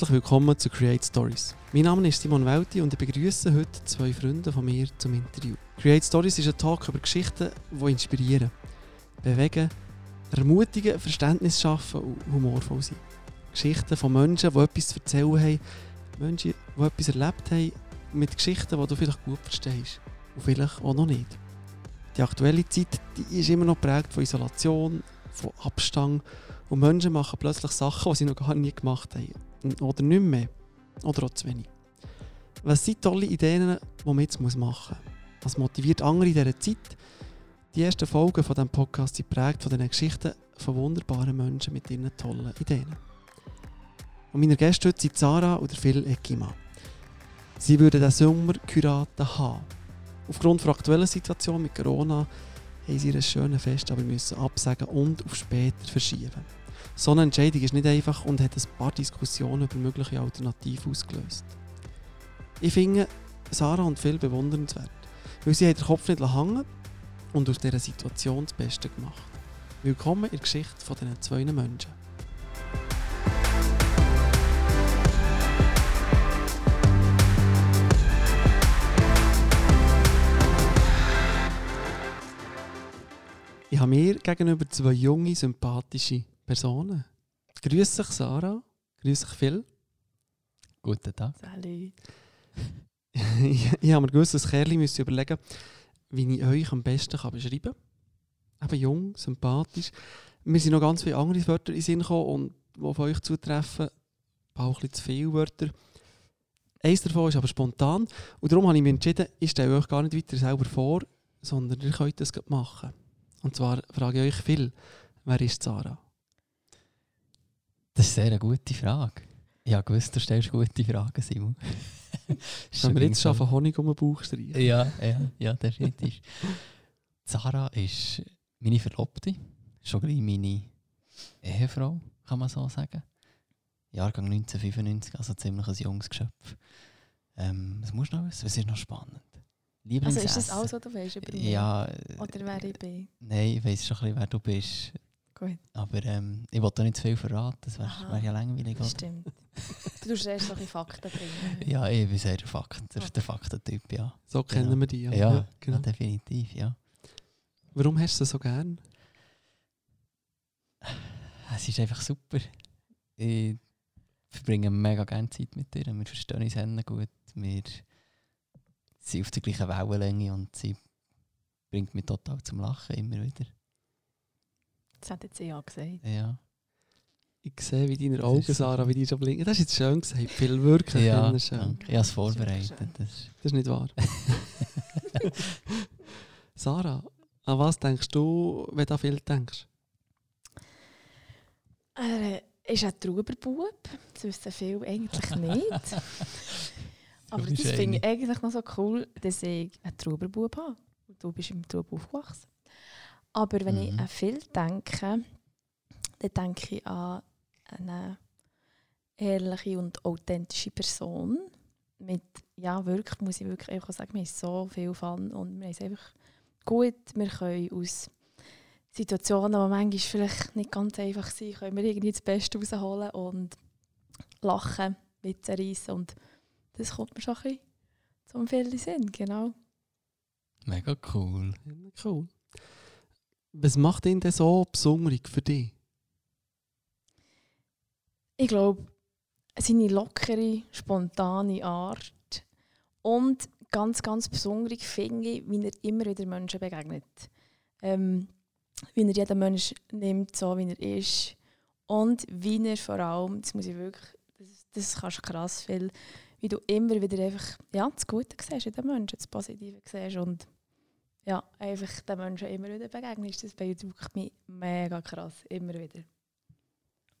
Herzlich willkommen zu Create Stories. Mein Name ist Simon Welti und ich begrüße heute zwei Freunde von mir zum Interview. Create Stories ist ein Talk über Geschichten, die inspirieren, bewegen, ermutigen, Verständnis schaffen und humorvoll sind. Geschichten von Menschen, die etwas zu erzählen haben, Menschen, die etwas erlebt haben, mit Geschichten, die du vielleicht gut verstehst und vielleicht auch noch nicht. Die aktuelle Zeit die ist immer noch geprägt von Isolation, von Abstand und Menschen machen plötzlich Sachen, die sie noch gar nie gemacht haben. Oder nicht mehr. Oder auch zu wenig. Was sind tolle Ideen, die man jetzt machen muss? Was motiviert andere in dieser Zeit? Die ersten Folgen von diesem Podcast sind geprägt von diesen Geschichten von wunderbaren Menschen mit ihren tollen Ideen. Und meine Gäste heute sind Sarah und Phil Eckima. Sie würden den Sommer Kuraten haben. Aufgrund der aktuellen Situation mit Corona haben sie ihr schönes Fest aber müssen absagen und auf später verschieben. So eine Entscheidung ist nicht einfach und hat ein paar Diskussionen über mögliche Alternativen ausgelöst. Ich finde Sarah und Phil bewundernswert, weil sie den Kopf nicht hängen und aus dieser Situation das Beste gemacht. Willkommen in der Geschichte von diesen zwei Menschen. Ich habe mir gegenüber zwei junge, sympathische Personen. Grüß dich, Sarah. Grüß dich, Phil. Guten Tag. Salut. ich, ich habe mir gewusst, dass Kerli müsste überlegen, wie ich euch am besten kann beschreiben kann. Eben jung, sympathisch. Mir sind noch ganz viele andere Wörter in den Sinn gekommen und die auf euch zutreffen, auch ein bisschen zu viele Wörter. Eins davon ist aber spontan und darum habe ich mich entschieden, ich stelle euch gar nicht weiter selber vor, sondern ihr könnt das machen. Und zwar frage ich euch viel, wer ist Sarah? Das ist eine sehr gute Frage. Habe gewusst, du stellst gute Fragen, Simon. Sollen wir jetzt schon von Honig um den Bauch streichen? Ja, ja, ja, definitiv. Sarah ist meine Verlobte, schon gleich meine Ehefrau, kann man so sagen. Jahrgang 1995, also ziemlich ein junges Geschöpf. Ähm, was musst du noch wissen? Was ist noch spannend? Also ist das alles, was du weißt über mich? Ja. Oder wer ich bin? Nein, ich weiss schon ein bisschen, wer du bist. Gut. Aber ähm, ich wollte nicht zu viel verraten, das wäre wär ja langweilig. Das stimmt. Du tust erst solche Fakten bringen. ja, ich bin sehr der, Fakten, der, der Faktentyp, ja. So kennen genau. wir die, ja. Ja, ja, genau. ja, definitiv, ja. Warum hast du sie so gern? Es ist einfach super. Ich verbringe mega gerne Zeit mit dir. Wir verstehen uns gut. Wir sind auf der gleichen Wellenlänge und sie bringt mich total zum Lachen immer wieder. Das hat jetzt ja gesagt. Ja. Ich sehe, wie deine Augen, Sarah, wie die schon blinken. Das ist jetzt schön gesagt. Viel wirklich ja, schön. Danke. Ich habe es vorbereitet. Das ist, das ist nicht wahr. Sarah, an was denkst du, wenn du viel denkst? Er ist ein Trauberbub. Das wissen viele eigentlich nicht. Aber das finde ich eigentlich noch so cool, dass ich einen Trauberbub habe. Du bist im Traub aufgewachsen. Aber wenn mhm. ich an viel denke, dann denke ich an eine ehrliche und authentische Person. Mit, ja, wirklich, muss ich wirklich einfach sagen, wir haben so viel Fun und wir haben es einfach gut. Wir können aus Situationen, die manchmal vielleicht nicht ganz einfach sind, können wir irgendwie das Beste rausholen und lachen, Witze reissen und das kommt mir schon ein bisschen zum vielen Sinn, genau. Mega cool. cool. Was macht ihn denn so besonders für dich? Ich glaube, seine lockere, spontane Art und ganz, ganz besonders finde ich, wie er immer wieder Menschen begegnet. Ähm, wie er jeden Menschen nimmt, so wie er ist. Und wie er vor allem, das muss ich wirklich, das, das kannst du krass viel, wie du immer wieder einfach ja, das Gute siehst in den Menschen, das Positive siehst ja, einfach den Menschen immer wieder begegnest. Das beeindruckt mich mega krass, immer wieder.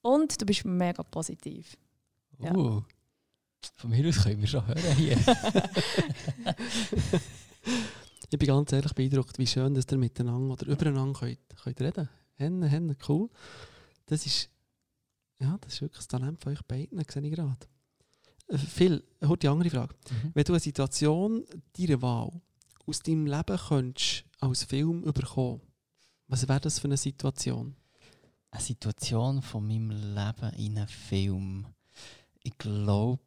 Und du bist mega positiv. Ja. Uh, von mir aus können wir schon hören hier. ich bin ganz ehrlich beeindruckt, wie schön, dass ihr miteinander oder übereinander könnt, könnt reden könnt. Henne, Henne, cool. Das ist, ja, das ist wirklich das Talent von euch beiden, sehe ich gerade. Phil, heute die andere Frage. Mhm. Wenn du eine Situation deiner Wahl aus deinem Leben könntest als Film überkommen, was wäre das für eine Situation? Eine Situation von meinem Leben in einem Film. Ich glaube,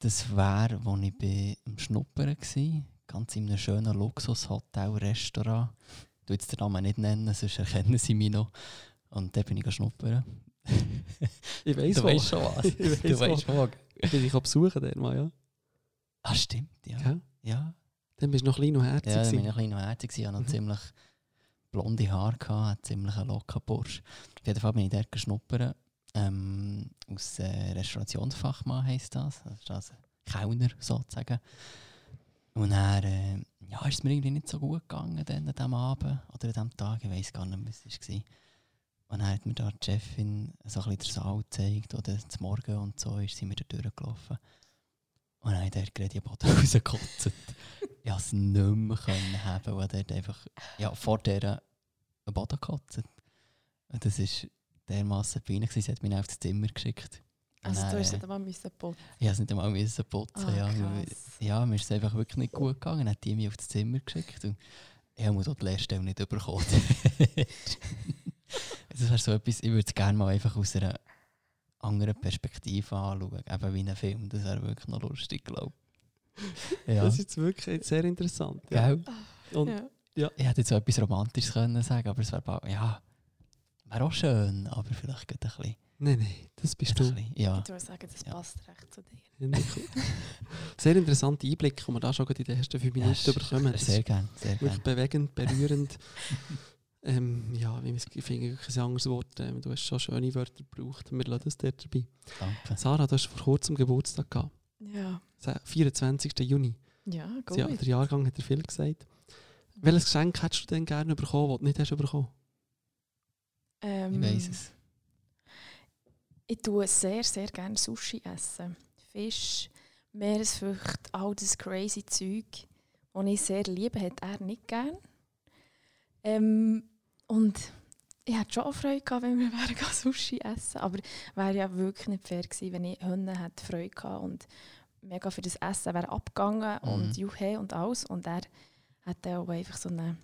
das wäre, als ich bei am Schnuppern war. Ganz in einem schönen Luxus-Hotel-Restaurant. Ich jetzt den Namen nicht nennen, sonst erkennen sie mich noch. Und da bin ich schnuppern. Ich weiss du weißt schon was. Ich weiss du weißt. Ich bin dich besuchen dort mal, ja. Ah, stimmt, ja. Gell? Ja, Dann bist du noch klein und herzig. ja dann bin ich gewesen. ein bisschen noch herzig. Ich hatte noch Mhm. ziemlich blonde Haare, gehabt, einen ziemlich locker Bursch. Auf jeden Fall bin ich dort geschnuppern. Ähm, aus äh, Restaurationsfachmann heisst das. Das ist also Kellner sozusagen. Und dann äh, ja, ist es mir irgendwie nicht so gut gegangen dann an diesem Abend oder an diesem Tag. Ich weiß gar nicht was es war. Und dann hat mir da die Chefin so ein bisschen den Saal gezeigt oder zum Morgen und so ist sie mir da durchgelaufen. Und dann ich dort gerade die Boden rausgekotzt. Ich es nicht mehr können haben, weil dort einfach ja, vor der einen Boden gekotzt. Und das war dermassen peinlich. Sie hat mich auf das Zimmer geschickt. Also dann, du hast äh, nicht einmal müssen putzen. ich musste nicht einmal müssen putzen. Ah, ja. krass. ja, mir ist es einfach wirklich nicht gut gegangen. Dann hat die mich auf das Zimmer geschickt und ich habe die Lehrstelle nicht bekommen. das wäre so etwas, ich würde es gerne mal einfach aus einer anderen Perspektive anschauen. Eben wie ein Film. Das wäre wirklich noch lustig, glaube ich. Ja. Das ist jetzt wirklich sehr interessant. Ja. Gell? Und Ja. Ich hätte jetzt so etwas Romantisches können sagen, aber es wäre ja, wäre auch schön, aber vielleicht geht ein bisschen. Nein, nein, das bist Ein du. bisschen ja. Ich würde sagen, das Ja. passt recht zu dir. Ja. Sehr interessante Einblicke, die wir da schon in den ersten fünf Minuten Ja, bekommen. Das Sehr gerne, sehr wirklich gerne. bewegend, berührend. ähm, ja, wie ich finde wirklich ein anderes Wort. Ähm, du hast schon schöne Wörter gebraucht. Wir lassen das dort dabei. Danke. Sarah, du hast vor kurzem Geburtstag gehabt. Ja. Se- 24. Juni. Ja, gut. Ja, der Jahrgang hat er viel gesagt. Welches Geschenk hättest du denn gerne bekommen, das du nicht hast bekommen? Ähm, Ich weiss es. Ich tue sehr, sehr gerne Sushi essen. Fisch, Meeresfrüchte, all das crazy Zeug, das ich sehr liebe, hat er nicht gern. Ähm, und ich hätte schon auch Freude gehabt, wenn wir wären Sushi essen. Aber wäre ja wirklich nicht fair gewesen, wenn ich Hunde hätte Freude gehabt und mega für das Essen wäre abgegangen Mhm. und Juhe und alles. Und er hat dann auch einfach so eine,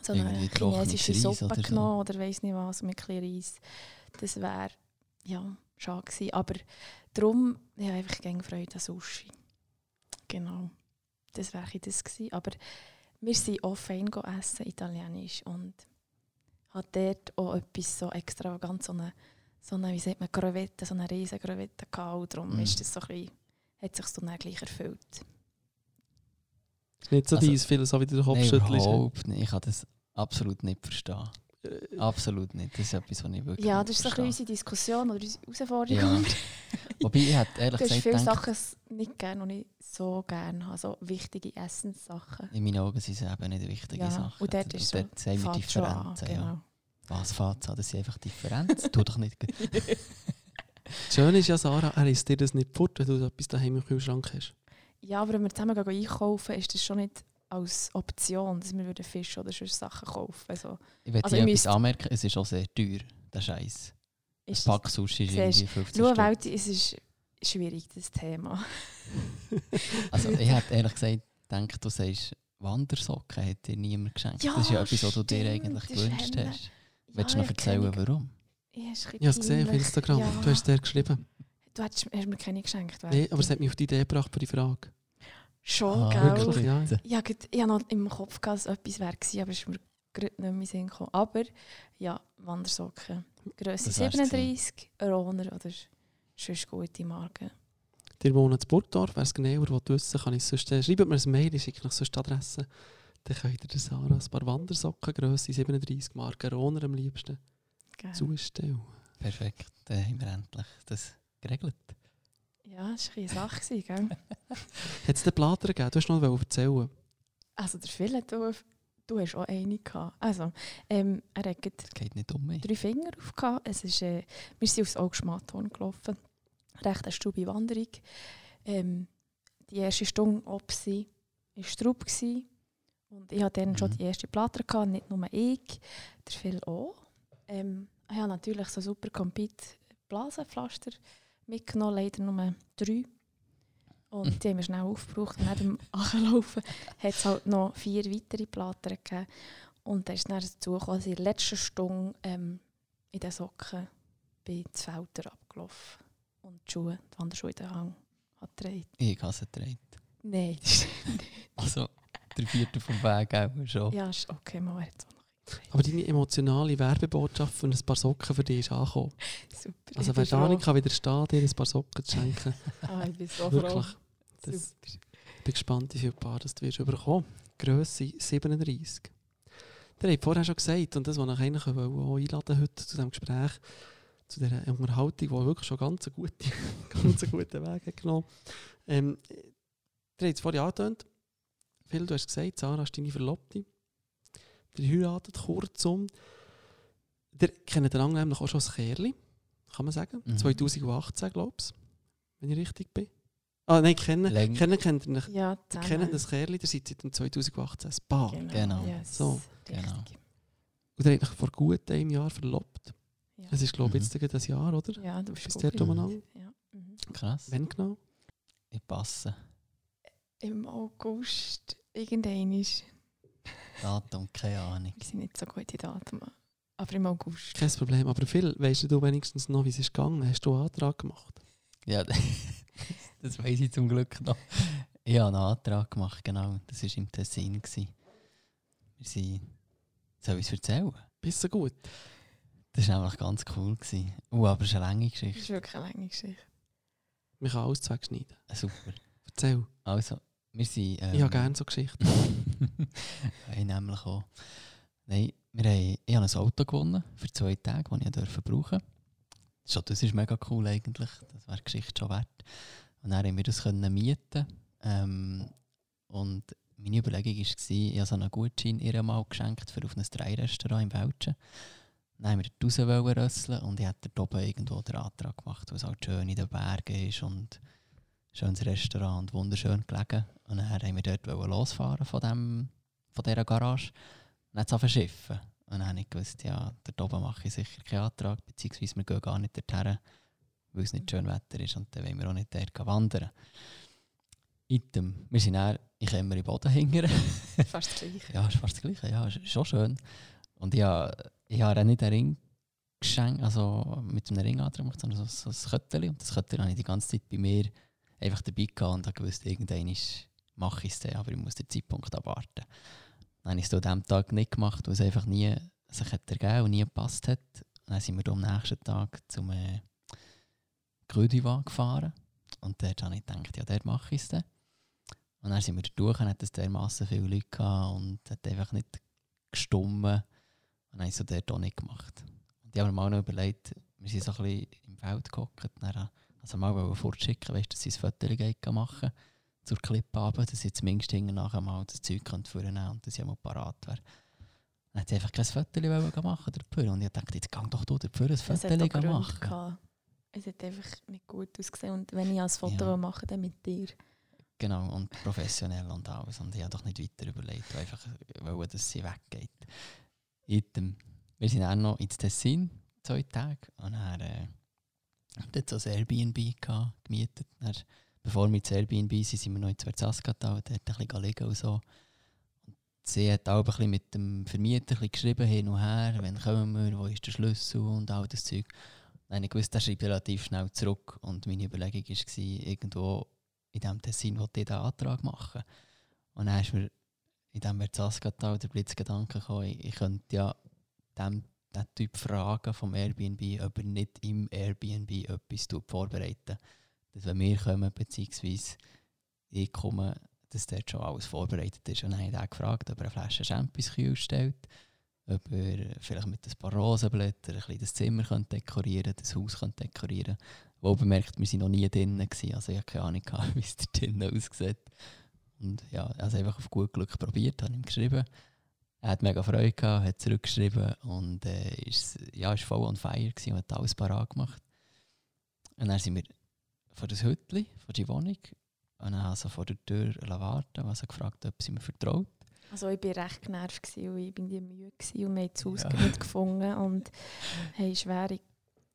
so eine chinesische Suppe oder so. genommen oder weiss nicht was mit ein Reis. Das wäre ja schade gewesen. Aber darum, ich habe einfach gerne Freude an Sushi. Genau. Das wäre das gewesen. Aber wir sind auch fein essen, italienisch. Und hat dort auch etwas so extravagant, so eine, so eine wie sagt man, Gravette, so eine riesen Gravette gehabt. Und darum Mm. ist das so ein bisschen, hat sich so dann gleich erfüllt. Ist nicht so Also- deins, viel so wie du den Kopf Nein, schüttelst. überhaupt nicht. Ich kann das absolut nicht verstehen. Äh, Absolut nicht. Das ist etwas, was ich wirklich Ja, das ist so verstehe. unsere Diskussion oder unsere Herausforderung. Ja. Wobei, ich hätte ehrlich Du hast gesagt viele gedacht, Sachen nicht gerne, die ich so gerne habe. So wichtige Essenssachen. in meinen Augen sind es eben nicht wichtige Ja, Sachen. und dort ist so- dort sehen wir an, Differenzen. Ja. Was fängt an? Das sind einfach Differenzen. tu doch nicht. Das Schöne ist ja, Sarah, er isst dir das nicht fort, wenn du etwas daheim im Kühlschrank hast. Ja, aber wenn wir zusammen gehen einkaufen, ist das schon nicht als Option, dass wir würden Fisch oder sonst Sachen kaufen. Also, Ich will Also etwas anmerken, es ist auch sehr teuer, der Scheiß. Ein ist Pack Sushi ist irgendwie 15 Schau, Stutz. Welt, es ist schwierig, das Thema. Also ich hätte ehrlich gesagt gedacht, du sagst, Wandersocken hat dir niemand geschenkt. Ja, das ist ja etwas, was du dir eigentlich ist gewünscht hast. Willst du noch erzählen, warum? Ich habe es gesehen auf. Instagram. Ja. Du hast es dir geschrieben. Du hast, hast mir keine geschenkt. Nein, aber es hat mich auf die Idee gebracht für die Frage. Schon, Ah, gell? wirklich? Ja. Ja, gut, ich habe noch im Kopf gehabt, dass etwas wäre, gewesen, aber es ist mir gerade nicht mehr in den Sinn gekommen. Aber ja, Wandersocken. Wär's 37, Roner oder sonst gute Marken. Ihr wohnt in Burgdorf, wer es genauer will wissen kann ich sonst, äh, schreibt mir ein Mail, ich schicke noch sonst die Adresse. Dann könnt ihr der Sarah ein paar Wandersocken, Grösse 37 Marken, Roner am liebsten, Gell? zustellen. Perfekt, dann haben wir endlich das geregelt. Ja, das war eine Sache, gell? Hat es den Plater gegeben? Du hast noch erzählen. Also der Phil, du, du hast auch eine gehabt. Also, ähm, er hat geht nicht um mich. drei Finger auf. gehabt. Es ist, äh, wir sind aufs Augschmatthorn gelaufen. Recht eine Stube Wanderung. Ähm, die erste Stunde ob sie war Straub. Und ich hatte dann schon Mhm. die erste Platte, gehabt, nicht nur ich, der Phil auch. Ähm, ich habe natürlich so super Compete Blasenpflaster mitgenommen, leider nur drei. Und die haben wir schnell aufgebraucht. Und neben dem Anlaufen hat es halt noch vier weitere Platten gegeben. Und dann ist dann dazu gekommen, dass ich in der letzten Stunde ähm, in den Socken bei Felder abgelaufen. und die Schuhe, die Wanderschuhe in den Hang hat gedreht. Ich habe es gedreht. Nein, Also, der vierte vom Weg auch schon. ja, ist okay, mal jetzt auch noch. Aber deine emotionale Werbebotschaft für ein paar Socken für dich ist angekommen. Super. Also wer bin da nicht kann widerstehen dir ein paar Socken zu schenken. Ah, ich bin so Wirklich. froh. Das, Super. ich bin gespannt, wie viele Paar das du wirst bekommen. Grösse 37. Der hat vorher schon gesagt, und das, was ich eigentlich auch einladen heute zu diesem Gespräch, zu dieser Unterhaltung, die wirklich schon ganz einen guten, ganz einen guten Weg hat genommen ähm, Der hat es vorhin angetönt. Phil, du hast gesagt, Sarah ist deine Verlobte. Der heiratet kurzum. Der kennt den nämlich auch schon als Kerli, kann man sagen. Mhm. 2018, glaube ich, wenn ich richtig bin. Ah, nein, kennen, Läng- kennen kennt ihr nicht. Ja, Ihr zusammen. kennt das Kerli, der seit seit dem 2018 ein Paar. Genau. Yes. So, genau. Und der hat sich vor gut einem Jahr verlobt. Ja. Es ist, glaube ich, Mhm. jetzt ein Jahr, oder? ja, du bist Ist gut dort umeinander? Ja. Mhm. Krass. Wann genau? Ich passe. Im August irgendein ist. Datum, keine Ahnung. Wir sind nicht so gut in Datum. Aber im August. Kein Problem. Aber Phil, weißt du wenigstens noch, wie es ist gegangen? Hast du einen Antrag gemacht? Ja, das weiß ich zum Glück noch. Ich habe einen Antrag gemacht, genau. Das war im Tessin. gewesen. Wir sind... Soll ich es erzählen? Bist du gut? Das war nämlich ganz cool. Gewesen. Uh, aber es ist eine lange Das Geschichte. ist wirklich eine lange Geschichte. Man kann alles. Äh, Super. Erzähl. Also, wir sind... Ähm, Ich habe gerne so Geschichten. ich nämlich auch. Nein, wir haben, ich habe ein Auto gewonnen für zwei Tage, das ich durfte brauchen Schon das ist mega cool eigentlich. Das wäre die Geschichte schon wert. Und dann haben wir das können mieten. Ähm, und meine Überlegung war, ich habe so einen Gutschein ihr mal geschenkt für auf ein Drei-Restaurant in Belgien. Dann haben wir wollen rösseln und ich hatte dort oben irgendwo den Antrag gemacht, weil es halt schön in den Bergen ist und schönes Restaurant und wunderschön gelegen. Und dann haben wir dort losfahren von, dem, von dieser Garage. Und dann zu verschiffen. Und dann habe ich gewusst, ja, dort oben mache ich sicher keinen Antrag, beziehungsweise wir gehen gar nicht dorthin, weil es nicht schön Wetter ist und dann wollen wir auch nicht dort wandern. Item, wir sind dann, ich immer im Boden hingern. Fast das Gleiche. Ja, ist fast das Gleiche. Ja, ist schon schön. Und ich habe, ich habe nicht einen Ring geschenkt, also mit einem Ring angetragen, sondern so, so ein Köttchen. Und das Köttchen habe ich die ganze Zeit bei mir einfach dabei gehabt und habe gewusst, irgendwann mache ich es dann, aber ich muss den Zeitpunkt abwarten. Dann habe ich es an diesem Tag nicht gemacht, weil es einfach nie sich hat ergeben und nie gepasst hat. Dann sind wir am nächsten Tag zum äh, Grödiwa gefahren. Und dort habe ich gedacht, ja, dort mache ich es. Und dann sind wir durch und hat es dermassen viele Leute gehabt und hat einfach nicht gestummen. Und dann habe ich es dort auch nicht gemacht. Und ich habe mir mal noch überlegt, wir sind so ein bisschen im Feld gehockt. Also mal wollen fortschicken, weißt, dass sie ein Foto machen zur Klippe runter, dass ich zumindest nachher mal das Zeug vornehmen könnte und dass ich mal parat wäre. Dann hat sie einfach kein Foto machen dafür. Und ich dachte, jetzt gang doch du dafür ein Foto machen. gehabt. Es hat einfach nicht gut ausgesehen. Und wenn ich ein Foto Ja. machen dann mit dir. Genau, und professionell und alles. Und ich habe doch nicht weiter überlegt, weil einfach wollen, dass sie weggeht. Item. Wir sind auch noch ins Tessin, zwei Tage. Und dann äh, dort so ein Airbnb gehabt, gemietet. Dann, bevor wir ins Airbnb sind, sind wir noch in Zverzasgatal, dort ein bisschen liegen und so. Sie hat auch ein bisschen mit dem Vermieter geschrieben, hin und her, wann kommen wir, wo ist der Schlüssel und all das Zeug. Habe ich gewusst, der schreibt relativ schnell zurück. Und meine Überlegung war, irgendwo in diesem Tessin wollte ich diesen Antrag machen. Und dann ist mir in diesem Verzasgatal der Blitzgedanke gekommen, ich könnte ja dem, den Typ fragen vom Airbnb, ob er nicht im Airbnb etwas vorbereiten Dass wenn wir kommen, beziehungsweise ich komme, dass dort schon alles vorbereitet ist. Und dann habe ich ihn gefragt, ob er eine Flasche Champis stellt, ob er vielleicht mit ein paar Rosenblättern ein bisschen das Zimmer könnte dekorieren das Haus könnte dekorieren wo bemerkt, wir sind noch nie drinnen also ich habe keine Ahnung, wie es da drinnen aussieht. Und ja, also einfach auf gut Glück probiert, habe ihm geschrieben. Er hat mega Freude gehabt, hat zurückgeschrieben und äh, ist, ja, ist voll on fire gewesen und hat alles parat gemacht. Und dann sind wir vor das Hütli, vor die Wohnung, und dann also vor der Tür warten, was er gefragt hat, ob sie mir vertraut. Also ich war recht genervt gewesen, und ich bin die müde gewesen und wir haben das Haus Ja. nicht gefunden und haben schwere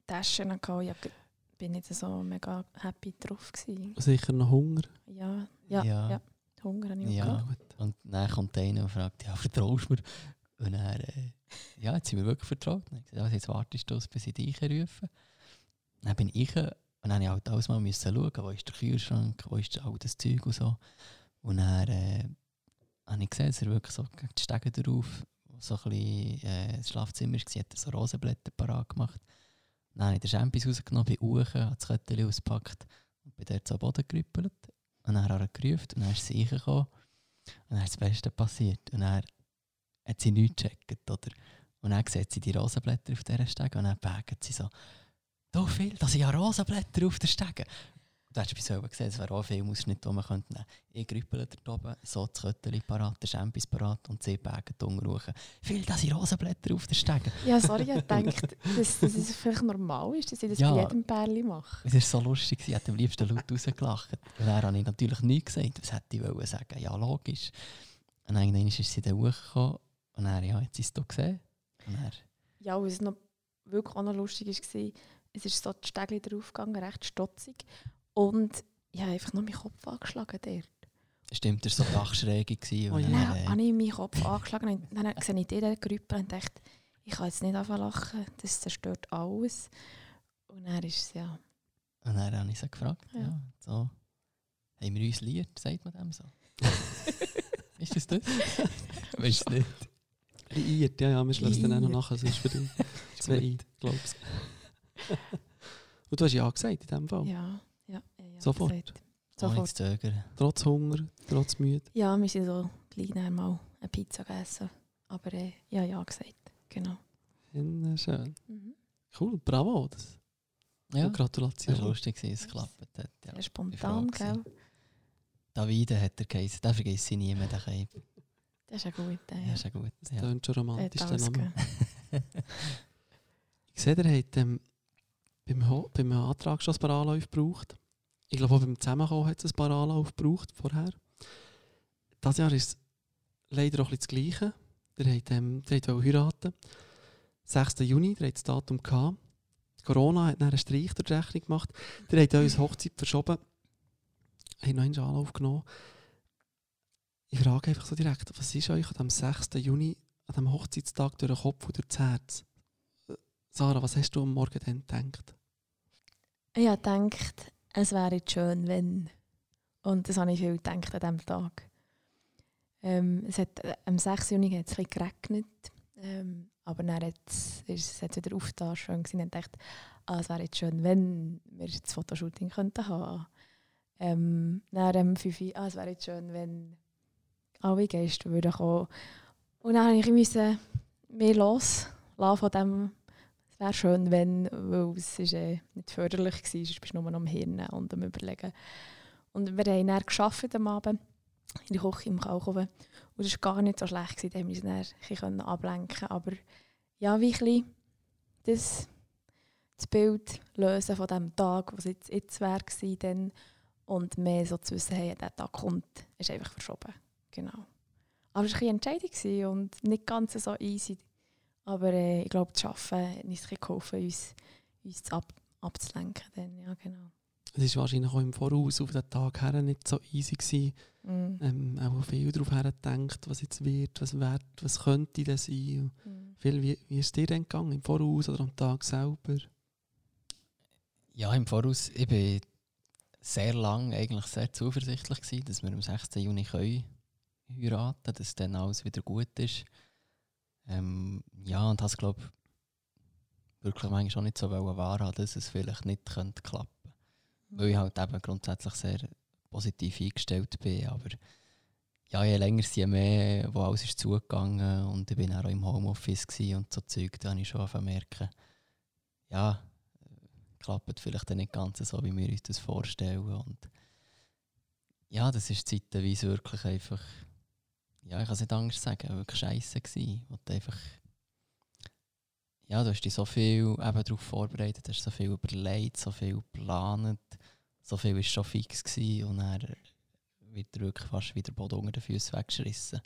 Taschen gehabt. Ich bin nicht so mega happy drauf gewesen. Sicher noch Hunger. Ja, ja, ja. Ja. Hunger habe ich auch Ja. gehabt. Und dann kommt einer und fragt, ja, vertraust du mir? Und dann, äh, ja, jetzt sind wir wirklich vertraut. Habe ich gesagt, jetzt wartest du, bis ich dich rufe. Dann bin ich, und Und dann musste ich halt alles mal schauen, wo ist der Kühlschrank, wo ist all das Zeug und so. Und dann äh, habe ich gesehen, dass er wirklich so gegen die Stege drauf, so ein bisschen äh, das Schlafzimmer war, hat er so Rosenblätter parat gemacht. Dann habe ich den Champis rausgenommen, bin hoch, habe das Köttchen ausgepackt und bin dort so am Boden gerüppelt. Und dann hat er gerufen und dann ist sie reingekommen. Und dann ist das Beste passiert. Und dann hat sie nichts gecheckt, oder? Und dann sieht sie die Rosenblätter auf dieser Stege und dann bägt sie so, «Du viel, da sind ja Rosenblätter auf der Stege!» Du hast bei selber gesehen, es wäre auch viel Ausschnitt, die man könnte nehmen könnte. Ich grüppele da oben, so das Köttchen parat, der Champis parat und sie bägen unten «Viel, da sind Rosenblätter auf der Stege!» Ja, sorry, ich dachte, dass, dass es vielleicht normal ist, dass ich das Ja. bei jedem Pärchen mache. Es war so lustig, sie hat am liebsten laut rausgelacht. Und dann habe ich natürlich nichts gesagt. Was hätte ich wollen sagen? Ja, logisch. Und irgendwann ist sie dann hochgekommen und dann, ja, jetzt ist da gesehen. Und dann, Ja, und was noch wirklich auch noch lustig war, es ist so die Stegli draufgegangen, recht stotzig. Und ich habe einfach nur meinen Kopf angeschlagen dort. stimmt, er war so dachschräge. Oh und ja. Dann äh, habe ich meinen Kopf angeschlagen und dann sehe ich die dort gerüppelt und dachte, ich kann jetzt nicht anfangen zu lachen, das zerstört alles. Und dann ist es ja... und dann habe ich sie gefragt. Ja. Ja. so, haben wir uns liiert, sagt man dem so? ist das das? Weißt du nicht? Liiert, ja, ja, wir schließen dann auch noch nachher, sonst für die zwei ein, glaubst Und du hast ja gesagt in dem Fall. Ja, ja, Sofort? Sofort. zu zögern. Trotz Hunger, trotz Müde. Ja, wir sind so gleich nachher mal eine Pizza gegessen. Aber äh, ja, ja gesagt. Genau. Ja, schön. Mhm. Cool, bravo. Das, Ja, und das war Gratulation. lustig, dass es geklappt hat. Ja. Sehr spontan, gell? Davide hat er geheißen. Den vergesse ich nie mehr, den Keib. Das ist ja gut. Ja, Ja. ist ja gut. Das Ja. tönt schon romantisch, der Name. Ich sehe, ihr habt ähm, beim, Ho- beim Antrag schon ein paar Anläufe gebraucht. Ich glaube, auch beim Zusammenkommen hat es ein paar Anläufe gebraucht vorher. Dieses Jahr ist leider auch das Gleiche. Ihr habt, ähm, ihr wollt heiraten. 6. Juni, ihr habt das Datum gehabt. Corona hat einen Streich durch die Rechnung gemacht. Ihr habt eure Hochzeit verschoben. Habt noch einen Anlauf genommen. Ich frage einfach so direkt, was ist euch am 6. Juni, an dem Hochzeitstag, durch den Kopf durch das Herz? Sarah, was hast du am Morgen dann gedacht? Ich habe gedacht, es wäre schön, wenn. Und das habe ich viel gedacht an diesem Tag. Ähm, es hat, äh, am 6. Juni hat es bisschen geregnet. Ähm, aber dann hat es, hat wieder aufgetan, schön gewesen. Ich dachte, ah, es wäre schön, wenn wir das Fotoshooting könnten haben. Ähm, dann am 5 Uhr, ah, es wäre schön, wenn alle Gäste würden kommen. Und dann musste ich mehr loslassen von dem, es wäre schön, wenn, weil es ist, äh, nicht förderlich war, bist du nur noch am Hirn und am Überlegen. Und wir haben dann gearbeitet am Abend in der Küche im Kauchofen. Und das war gar nicht so schlecht, da haben wir uns dann ein ablenken Aber ja, wie ein das, das Bild lösen von dem Tag, was jetzt, jetzt wäre dann, und mehr so zu wissen, hey, der Tag kommt, ist einfach verschoben. Genau. Aber es war eine Entscheidung und nicht ganz so easy. Aber äh, ich glaube, das Arbeiten hat uns geholfen, uns, uns zu ab, abzulenken. Dann, ja, genau. Es war wahrscheinlich auch im Voraus auf den Tag her nicht so easy gewesen. Mm. Ähm, auch viel darauf hergedacht, was jetzt wird, was wird, was könnte das sein. Mm. viel, wie, wie ist es dir denn gegangen? Im Voraus oder am Tag selber? Ja, im Voraus, ich bin sehr lang eigentlich sehr zuversichtlich gewesen, dass wir am 16. Juni können heiraten dass dann alles wieder gut ist. Ähm, ja, und das glaube wirklich manchmal auch nicht so wahrhaben, dass es vielleicht nicht könnte klappen Weil ich halt eben grundsätzlich sehr positiv eingestellt bin, aber ja, je länger, je mehr, wo alles ist zugegangen und ich bin auch im Homeoffice und so Zeug, da habe ich schon merken, ja, klappt vielleicht nicht ganz so, wie wir uns das vorstellen. Und ja, das ist zeitweise wirklich einfach, ja, ich kann es nicht anders sagen, wirklich scheiße gewesen. Du einfach, ja, du hast dich so viel eben darauf vorbereitet, hast so viel überlegt, so viel geplant, so viel war schon fix gewesen und dann wird wirklich fast wieder der Boden unter den Füßen weggeschrissen.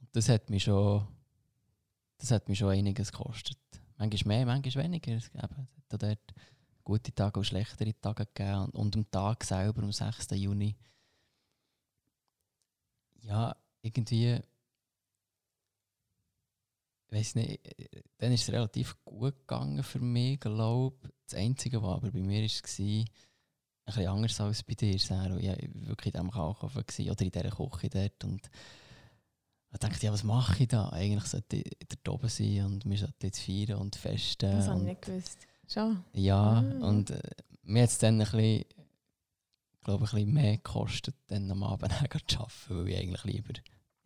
Und das hat mich schon, das hat mich schon einiges gekostet. Manchmal mehr, manchmal weniger. Es hat dort gute Tage und schlechtere Tage gegeben. Und, und am Tag selber, am 6. Juni, ja, irgendwie, weiß nicht, dann ist es relativ gut gegangen für mich, glaube Das Einzige, was aber bei mir war, ein bisschen anders als bei dir, Sarah. Ich war wirklich in diesem Kalkofen oder in dieser Küche dort und ich dachte, ja, was mache ich da? Eigentlich sollte ich da oben sein und wir sollten jetzt feiern und festen. Das habe ich nicht gewusst. Schon? Ja, ah. und äh, mir hat es dann ein bisschen, glaube ein bisschen mehr gekostet, dann am Abend zu arbeiten, weil ich eigentlich lieber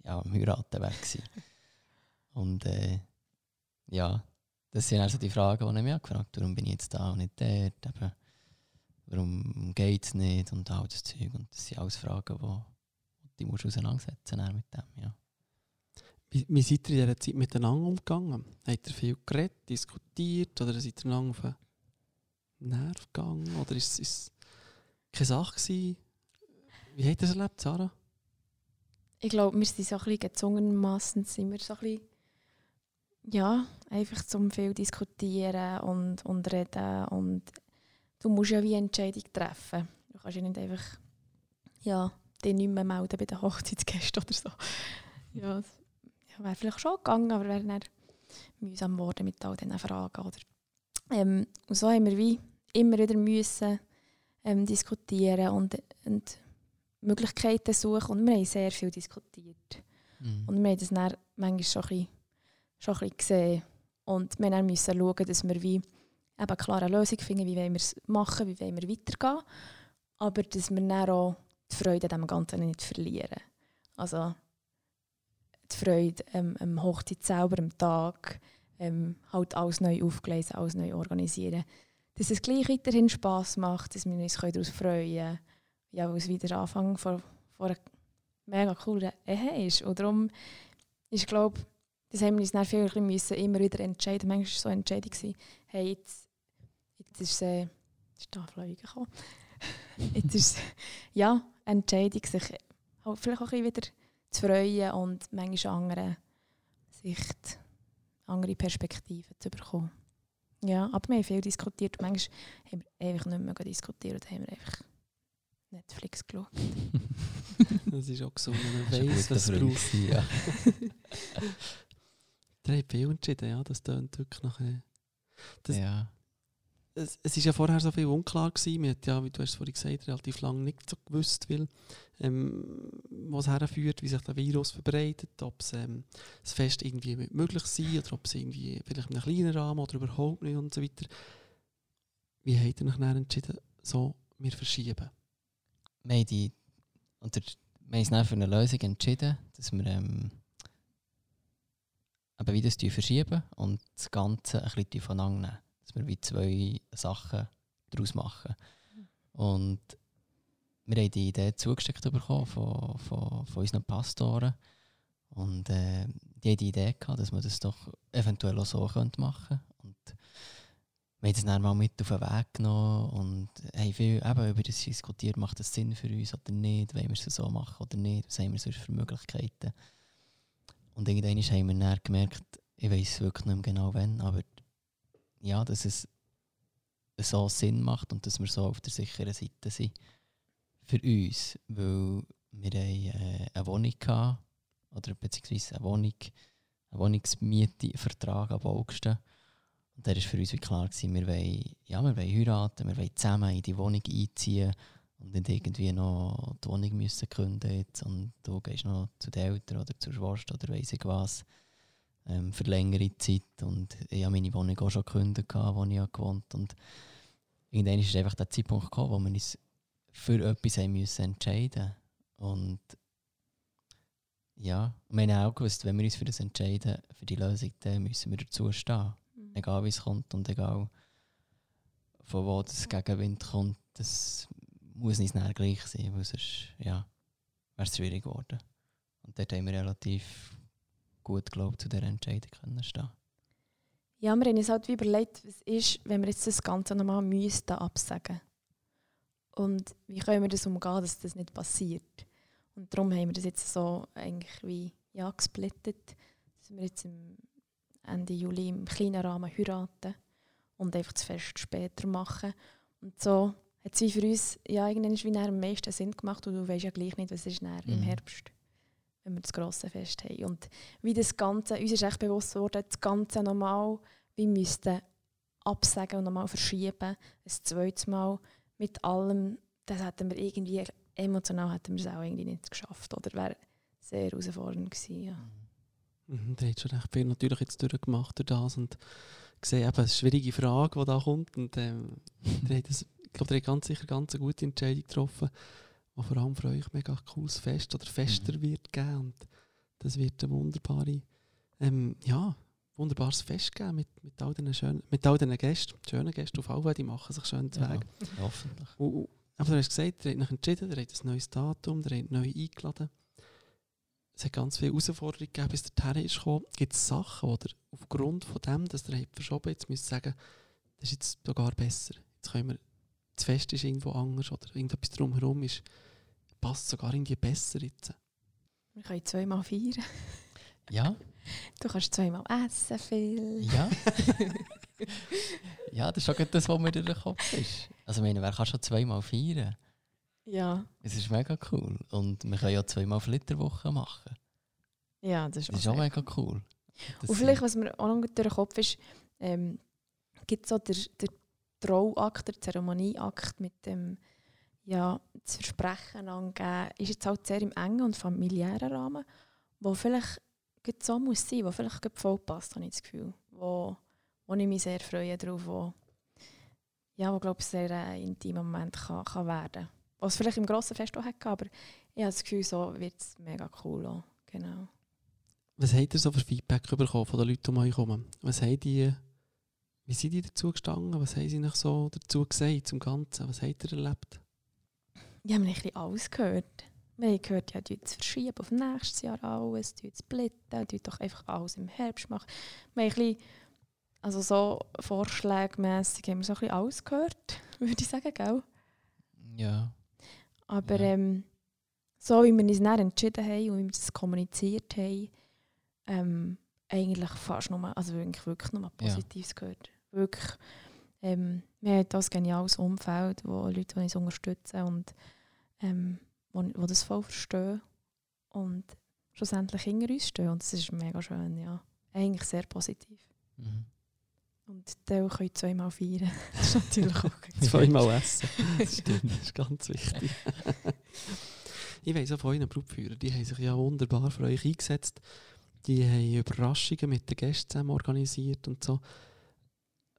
ja, am Heiraten weg war. und äh, ja, das sind also die Fragen, die ich mich gefragt habe, warum bin ich jetzt da und nicht dort, eben, warum geht es nicht und all das Zeug. Und das sind alles Fragen, die, die musst du auseinandersetzen mit dem, ja. Wie, wie seid ihr in dieser Zeit miteinander umgegangen? Habt ihr viel geredet, diskutiert oder seid ihr einander auf den Nerv gegangen? Oder ist es keine Sache gewesen? Wie habt ihr es erlebt, Sarah? Ich glaube, wir sind so ein bisschen gezwungenermassen, sind wir so ein bisschen, ja, einfach zum viel diskutieren und, und reden und du musst ja wie eine Entscheidung treffen. Du kannst ja nicht einfach, ja, dich nicht mehr melden bei den Hochzeitsgästen oder so. Ja, wäre vielleicht schon gegangen, aber wäre dann mühsam geworden mit all diesen Fragen. Oder? Ähm, und so haben wir wie immer wieder müssen, ähm, diskutieren und, und Möglichkeiten suchen. Und wir haben sehr viel diskutiert. Mhm. Und wir haben das dann manchmal schon ein bisschen, schon ein bisschen gesehen. Und wir dann müssen schauen, dass wir wie eben klar eine Lösung finden, wie wollen wir es machen, wie wollen wir weitergehen. Aber dass wir dann auch die Freude an dem Ganzen nicht verlieren. Also die Freude ähm, am Hochzeit selber, am Tag, ähm, halt alles neu aufgelesen, alles neu organisieren. Dass es gleich weiterhin Spass macht, dass wir uns daraus freuen können, ja, weil es wieder Anfang von, von einer mega coolen Ehe ist. Und darum ist, glaube das haben wir uns viel müssen, immer wieder entscheiden. Manchmal war es so Entscheidung, hey, jetzt, jetzt ist, äh, ist da Flüge gekommen. jetzt ist ja, eine Entscheidung, sich vielleicht auch ein bisschen wieder zu freuen und manchmal andere Sicht, andere Perspektiven zu bekommen. Ja, aber wir haben viel diskutiert. Manchmal haben wir einfach nicht mehr diskutiert, haben wir einfach Netflix geschaut. das ist auch so, man weiß, was es braucht. Ja. Der hat viel entschieden, ja, das tönt wirklich nachher. Das, ja es, es ist ja vorher so viel unklar gewesen. Wir hat ja, wie du hast es vorhin gesagt, relativ lange nicht so gewusst, will, ähm, was herführt, wie sich der Virus verbreitet, ob es ähm, das Fest irgendwie möglich sein oder ob es irgendwie vielleicht in einem kleinen Rahmen oder überhaupt nicht und so weiter. Wie habt ihr euch dann entschieden, so, wir verschieben? Wir haben, die, oder, wir haben uns für eine Lösung entschieden, dass wir ähm, das verschieben und das Ganze ein bisschen voneinander nehmen dass wir wie zwei Sachen daraus machen. Und wir haben die Idee zugesteckt bekommen von, von, von unseren Pastoren. Und äh, die haben die Idee gehabt, dass man das doch eventuell auch so machen könnte. Wir haben das dann mal mit auf den Weg genommen und haben viel eben über das diskutiert, macht das Sinn für uns oder nicht, wollen wir es so machen oder nicht, was haben wir sonst für Möglichkeiten. Und irgendwann haben wir dann gemerkt, ich weiß wirklich nicht mehr genau wann, aber ja, dass es so Sinn macht und dass wir so auf der sicheren Seite sind für uns, weil wir äh, eine Wohnung hatten, oder beziehungsweise eine Wohnung, einen Wohnungsmiete-Vertrag ab August. Und da war für uns wie klar, gewesen, wir, wollen, ja, wir wollen heiraten, wir wollen zusammen in die Wohnung einziehen und nicht irgendwie noch die Wohnung müssen künden jetzt und du gehst noch zu den Eltern oder zur Schwester oder weiss ich was ähm, für längere Zeit. Und ich habe meine Wohnung auch schon gekündigt, wo ich gewohnt. Und irgendwann ist einfach der Zeitpunkt gekommen, wo wir uns für etwas haben müssen entscheiden Und ja, wir haben auch gewusst, wenn wir uns für das entscheiden, für die Lösung, dann müssen wir dazu stehen. Egal wie es kommt und egal von wo das Gegenwind kommt, das muss nicht näher gleich sein, weil sonst ja, wäre es schwierig geworden. Und dort haben wir relativ gut glaub, zu dieser Entscheidung können stehen Ja, wir haben uns halt wie überlegt, was ist, wenn wir jetzt das Ganze nochmal müssten absagen Und wie können wir das umgehen, dass das nicht passiert? Und darum haben wir das jetzt so eigentlich wie ja, gesplittet, dass wir jetzt im Ende Juli im kleinen Rahmen heiraten und einfach das Fest später machen. Und so hat es für uns ja, irgendwann wie am meisten Sinn gemacht und du weißt ja gleich nicht, was ist mhm. im Herbst wenn wir das grosse Fest haben. Und wie das Ganze, uns ist echt bewusst geworden, das Ganze nochmal, wir müssten absagen und nochmal verschieben, ein zweites Mal mit allem, das hätten wir irgendwie, emotional hätten wir es auch irgendwie nicht geschafft, oder wäre sehr herausfordernd gewesen, ja. Mhm, der hat schon recht viel natürlich jetzt durchgemacht durch das und gesehen, eben, eine schwierige Frage, die da kommt und ähm, der hat das, ich glaube, der hat ganz sicher ganz eine gute Entscheidung getroffen, die vor allem für euch mega cooles Fest oder fester Mhm. wird geben und das wird ein wunderbare, ähm, ja, wunderbares Fest geben mit, mit, all diesen schönen, mit all diesen Gästen, schönen Gästen auf Alve, die machen sich schön zu Ja, Weg. hoffentlich. Und, und, aber du hast gesagt, ihr habt euch entschieden, ihr habt ein neues Datum, ihr habt neu eingeladen. Es hat ganz viele Herausforderungen gegeben, bis dorthin ist gekommen. Gibt es Sachen, oder aufgrund von dem, dass ihr habt verschoben jetzt müsst sagen, das ist jetzt sogar besser. Jetzt können wir, das Fest ist irgendwo anders oder irgendetwas drumherum ist, passt sogar irgendwie besser jetzt. Wir können zweimal feiern. Ja, Du kannst zweimal essen viel. ja. ja, das ist schon gerade das, was mir durch den Kopf ist. Also, ich meine, wer kann schon zweimal feiern? Ja, Es ist mega cool. Und wir können ja zweimal Flitterwoche machen. ja das ist Das ist auch mega cool. Das Und vielleicht, was mir auch noch durch den Kopf ist, ähm, gibt es so der, der Trauakt, der Zeremonieakt mit dem ja, das Versprechen angeben, ist jetzt halt sehr im engen und familiären Rahmen, wo vielleicht so muss sein, wo vielleicht voll passt, habe ich das Gefühl. Wo, wo ich mich sehr freue darauf, wo, ja, wo glaube ich, sehr ein intimer Moment kann, kann werden Was vielleicht im grossen Fest auch hatte, aber ich habe das Gefühl, so wird es mega cool auch. Genau. Was habt ihr so für Feedback bekommen von den Leuten, die um euch kommen? Was haben die, wie sind die dazu gestanden? Was haben sie noch so dazu gesagt zum Ganzen? Was habt ihr erlebt? Ja, wir haben ein bisschen alles gehört. Wir haben gehört, ja, es verschieben auf nächstes Jahr alles, es splitten, doch einfach alles im Herbst machen. Wir haben ein bisschen, also so vorschlägmässig haben wir so ein bisschen alles gehört, würde ich sagen, gell? Ja. Aber Ja. ähm, so wie wir uns dann entschieden haben und wie wir das kommuniziert haben, ähm, eigentlich fast nur, also wirklich, wirklich nur Positives gehört. Wirklich, ähm, wir haben ein geniales Umfeld, wo Leute die uns unterstützen und ähm, wo, wo das voll verstehen und schlussendlich hinter uns stehen. Und das ist mega schön, ja. Eigentlich sehr positiv. Mhm. Und die können zweimal feiern. Das ist natürlich auch gut. Zweimal essen. Das stimmt, das ist ganz wichtig. ich weiss auch von euren Brutführern, die haben sich ja wunderbar für euch eingesetzt. Die haben Überraschungen mit den Gästen zusammen organisiert und so.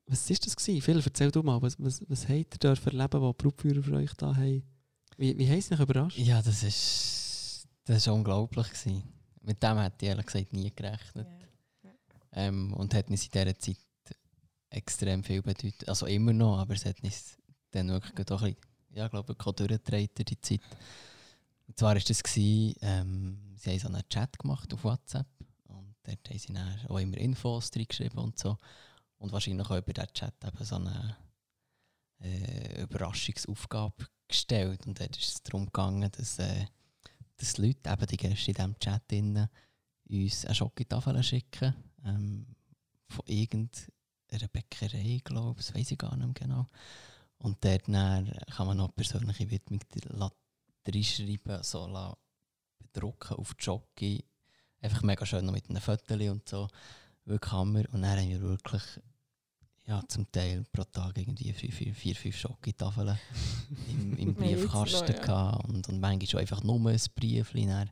Was war das? Gewesen? Phil, erzähl du mal, was, was, was habt ihr dürfen erleben, was die Brutführer für euch da haben? Wie, wie haben sie euch überrascht? Ja, das ist, das ist unglaublich. Gewesen. Mit dem hätte ich ehrlich gesagt nie gerechnet. Ähm, und hat uns in dieser Zeit extrem viel bedeutet. Also immer noch, aber es hat uns dann wirklich auch ein bisschen, ja, glaube ich, durchgetragen durch die Zeit. Und zwar war das, gewesen, ähm, sie haben so einen Chat gemacht auf WhatsApp und dort haben sie dann auch immer Infos reingeschrieben und so. Und wahrscheinlich auch über diesen Chat eben so eine äh, Überraschungsaufgabe gestellt. Und dort ist es darum gegangen, dass, äh, dass Leute, eben die Gäste in diesem Chat, drin, uns eine Schokotafel schicken. Ähm, von irgendeiner Bäckerei, glaube ich, das weiß ich gar nicht genau. Und dort kann man noch persönliche Widmung reinschreiben, so la- bedrucken auf die Jockey. Einfach mega schön noch mit einem Fotos und so. Wirklich Hammer. Und dann haben wir wirklich ja, zum Teil pro Tag irgendwie vier, vier, vier fünf Schokotafeln im, im Briefkasten noch, ja. gehabt. Und, und manchmal schon einfach nur ein Briefchen, dann,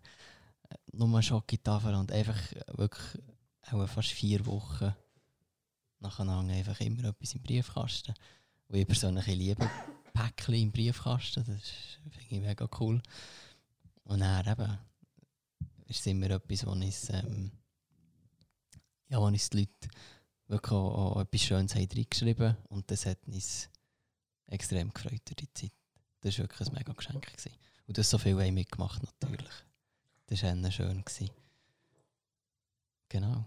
äh, nur eine Schokotafel und einfach wirklich auch fast vier Wochen nacheinander einfach immer etwas im Briefkasten. Und ich persönlich liebe Päckchen im Briefkasten, das finde ich mega cool. Und dann eben ist es immer etwas, wo uns, ähm, ja, die Leute wirklich auch, auch etwas Schönes haben reingeschrieben und das hat uns extrem gefreut durch die Zeit. Das war wirklich ein mega Geschenk. Gewesen. Und das so viel haben mitgemacht natürlich. Das war schön. Gewesen. Genau.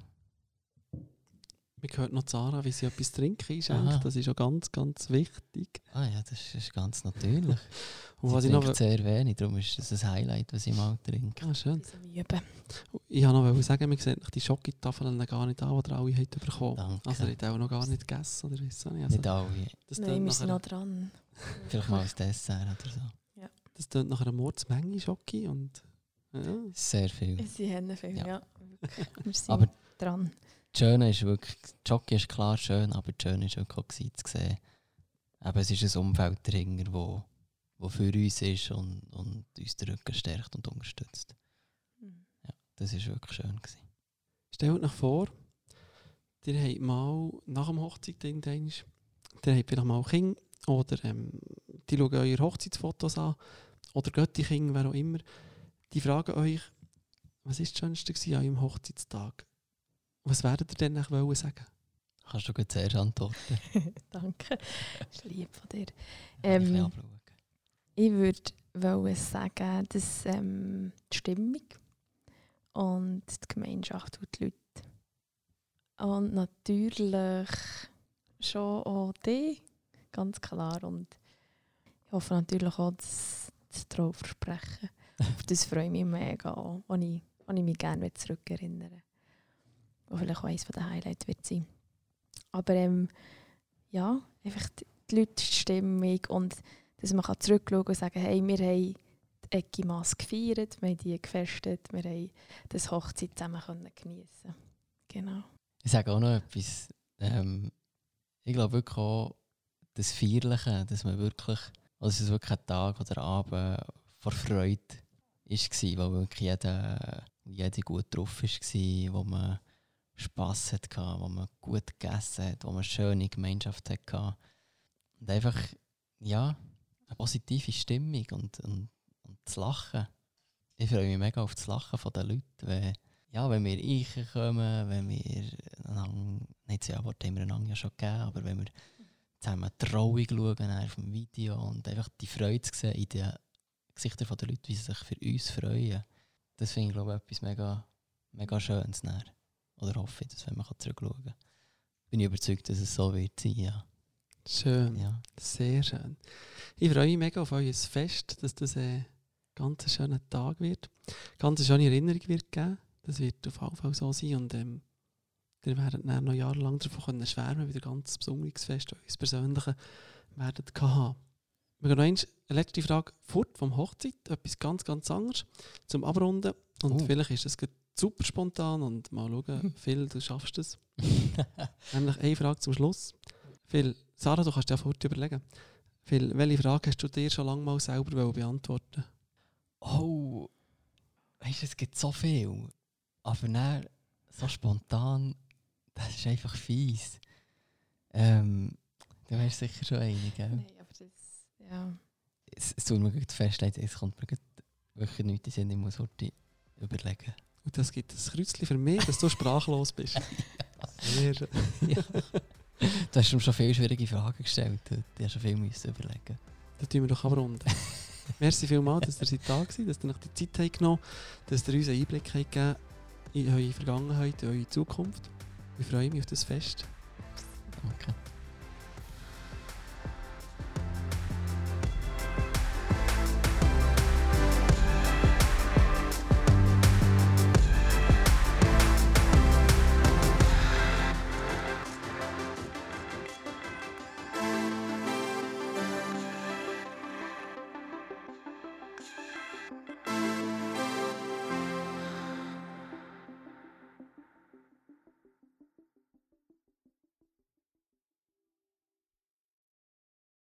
Wir hören noch Zara, wie sie etwas trinken einschenkt. Das ist auch ganz, ganz wichtig. Ah ja, das ist ganz natürlich. Und Sie was ich noch, sehr wenig, darum ist das ein Highlight, was ich mal trinke. ah, schön. Ich wollte noch sagen, wir sehen die Schokotafeln gar nicht an, die ihr alle habt bekommen. Danke. Also, ihr habt auch noch gar nicht gegessen, oder weiss ich nicht. Also, Nicht alle. das Nein, wir sind noch dran. Vielleicht mal als Dessert oder so. Das tönt nach einer Mordsmenge Schoki und Ja. Sehr viel. Sie haben viel, Ja. ja. wirklich. Wir sind Aber dran. Das Schöne ist wirklich, Jockey ist klar schön, aber das Schöne ist wirklich auch gewesen zu sehen. Eben, es ist ein Umfeld dahinter, wo, wo für uns ist und, und uns den Rücken stärkt und unterstützt. Mhm. Das ist wirklich schön gewesen. Stellt euch vor, ihr habt mal nach dem Hochzeit irgendwann, ihr habt vielleicht mal Kinder oder ähm, die schauen eure Hochzeitsfotos an oder geht die Kinder, wer auch immer, die fragen euch, was ist das Schönste gewesen an eurem Hochzeitstag? Was werdet ihr denn eigentlich wollen sagen? Kannst du gut zuerst antworten? Danke. Das ist lieb von dir. Ähm. Ich würde wollen sagen, dass ähm, die Stimmung und die Gemeinschaft und die Leute. Und natürlich schon auch die, ganz klar. Und ich hoffe natürlich auch, dass das Trauversprechen. Auf das freue ich mich mega, wo ich, wo ich mich gerne zurückerinnere. Wo vielleicht auch eines der Highlights wird sein. Aber ähm, ja, einfach die, Leute, die Stimmung und dass man kann und sagen, hey, wir haben die Ecke Mass gefeiert, wir haben die gefestet, wir haben das Hochzeit zusammen geniessen Genau. Ich sage auch noch etwas. Ähm, ich glaube wirklich auch, das Feierliche, dass man wirklich, also es wirklich ein Tag oder Abend vor Freude war, wo wirklich jeder, jeder gut drauf war, wo man Spass hatte, wo man gut gegessen hat, wo man eine schöne Gemeinschaft hatte. Und einfach, ja, eine positive Stimmung und, und, und das Lachen. Ich freue mich mega auf das Lachen der Leute, wenn, ja, wenn wir reinkommen, wenn wir einander, nicht so Wort haben wir einander ja schon gegeben, aber wenn wir zusammen die Trauung schauen auf dem Video und einfach die Freude zu sehen in den Gesichtern der Leute, wie sie sich für uns freuen, das finde ich glaube ich etwas mega, mega Schönes. Dann. Oder hoffe ich, dass wenn man zurückschauen kann. Bin ich überzeugt, dass es so wird sein, ja. Schön, ja. sehr schön. Ich freue mich mega auf euer Fest, dass das ein ganz schöner Tag wird. Ganz schöne Erinnerung wird geben. Das wird auf jeden Fall so sein. Und ähm, ihr werdet dann noch jahrelang davon können schwärmen, wie ein ganz besonderes Fest euch Persönliche werdet haben. Wir gehen noch eine letzte Frage fort vom Hochzeit. Etwas ganz, ganz anderes zum Abrunden. Und Oh. vielleicht ist es gerade super spontan und mal schauen, Phil, du schaffst es. Nämlich eine Frage zum Schluss. Phil, Sarah, du kannst dir ja vorher überlegen. Phil, welche Frage hast du dir schon lange mal selber beantworten Oh, weißt du, es gibt so viel. Aber dann, so spontan, das ist einfach fies. Ähm, du wärst sicher schon einig, gell? Nein, aber das, ja. Es, es tut mir gut feststellen, es kommt mir gerade wirklich nichts in den Sinn, ich muss heute überlegen. Und das gibt ein Kreuzchen für mich, dass du sprachlos bist. Sehr schön. Du hast mir schon viele schwierige Fragen gestellt. Du hast schon viel müssen überlegen. Dann tun wir doch abrunden. Merci vielmals, dass ihr seid da gewesen, dass ihr euch die Zeit habt genommen dass ihr uns einen Einblick habt gegeben in eure Vergangenheit, in eure Zukunft. Ich freue mich auf das Fest. Danke.